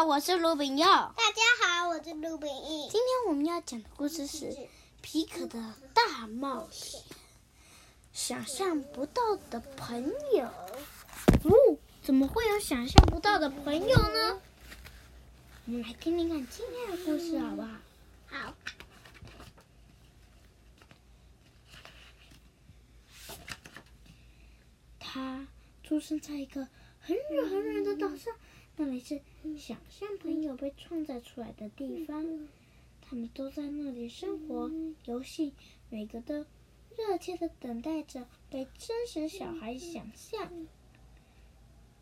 好，我是卢炳佑。大家好，我是卢炳义。今天我们要讲的故事是皮可的大冒险，想象不到的朋友。哦，怎么会有想象不到的朋友呢？我们来听听看今天的故事，好不好？好。他出生在一个很远很远的岛上。那里是想象朋友被创造出来的地方，他们都在那里生活、游戏，每个都热切的等待着被真实小孩想象。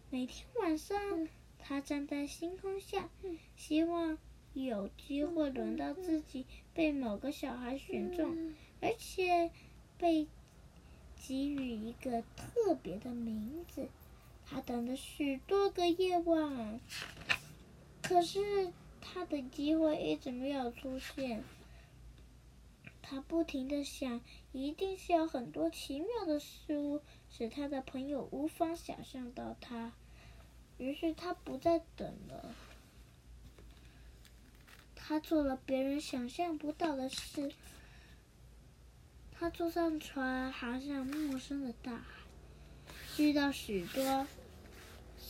每天晚上，他站在星空下，希望有机会轮到自己被某个小孩选中，而且被给予一个特别的名字。他等了许多个夜晚，可是他的机会一直没有出现。他不停的想，一定是有很多奇妙的事物使他的朋友无法想象到他。于是他不再等了。他做了别人想象不到的事。他坐上船，航向陌生的大海，遇到许多。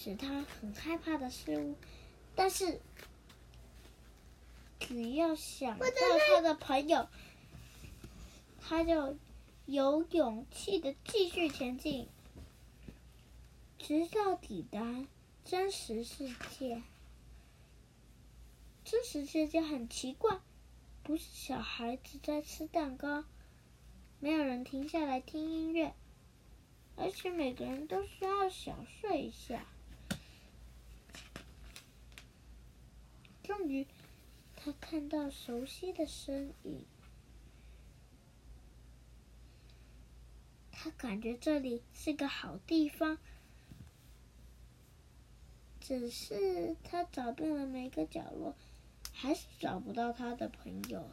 使他很害怕的事物，但是只要想到他的朋友，他就有勇气的继续前进，直到抵达真实世界。真实世界很奇怪，不是小孩子在吃蛋糕，没有人停下来听音乐，而且每个人都需要小睡一下。终于，他看到熟悉的身影。他感觉这里是个好地方，只是他找遍了每个角落，还是找不到他的朋友。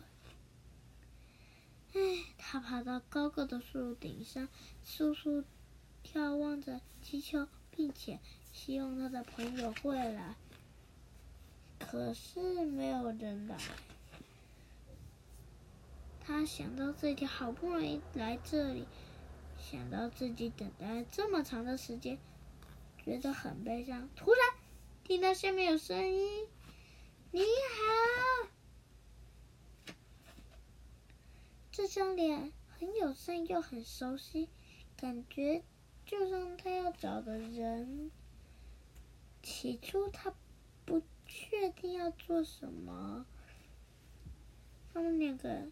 唉，他爬到高高的树顶上，簌簌眺望着，气球，并且希望他的朋友会来。可是没有人来。他想到自己好不容易来这里，想到自己等待这么长的时间，觉得很悲伤。突然，听到下面有声音：“你好！”这张脸很友善又很熟悉，感觉就像他要找的人。起初他。确定要做什么？他们两个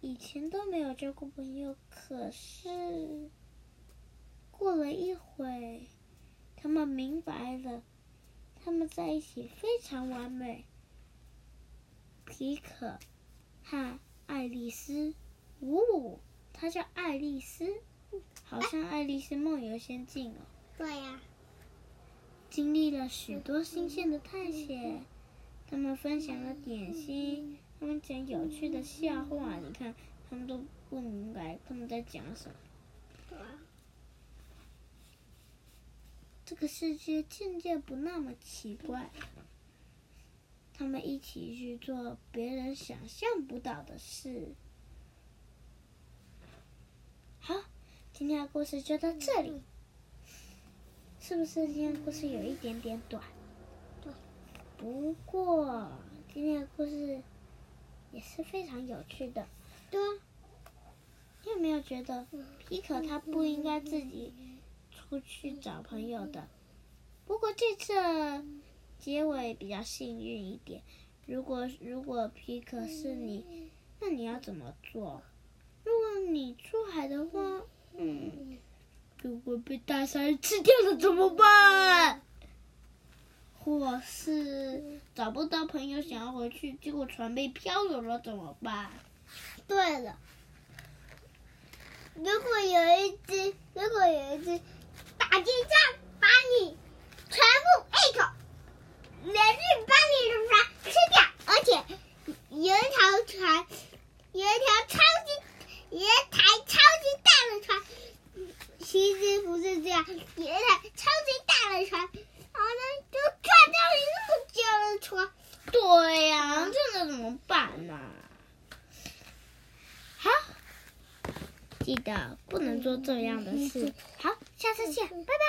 以前都没有交过朋友，可是过了一会，他们明白了，他们在一起非常完美。皮可和爱丽丝，呜，她叫爱丽丝，好像《爱丽丝梦游仙境》哦。对呀。经历了许多新鲜的探险，他们分享了点心，他们讲有趣的笑话。你看，他们都不明白他们在讲什么。这个世界渐渐不那么奇怪，他们一起去做别人想象不到的事。好，今天的故事就到这里。是不是今天故事有一点点短？对。不过今天的故事也是非常有趣的。对啊。你有没有觉得皮可他不应该自己出去找朋友的？不过这次结尾比较幸运一点。如果如果皮可是你，那你要怎么做？如果你出海的话，嗯。如果被大鲨鱼吃掉了怎么办？或是找不到朋友想要回去，结果船被漂流了怎么办？对了，如果有一只，如果有一只大鲸鲨把你全部一口，连续把你的船吃掉，而且有一条船，有一条超级，有一台超级大的船。其实不是这样，有一台超级大的船，然后呢就撞到。对呀、啊，这能怎怎么办呢、好，记得不能做这样的事。好，下次见，拜拜。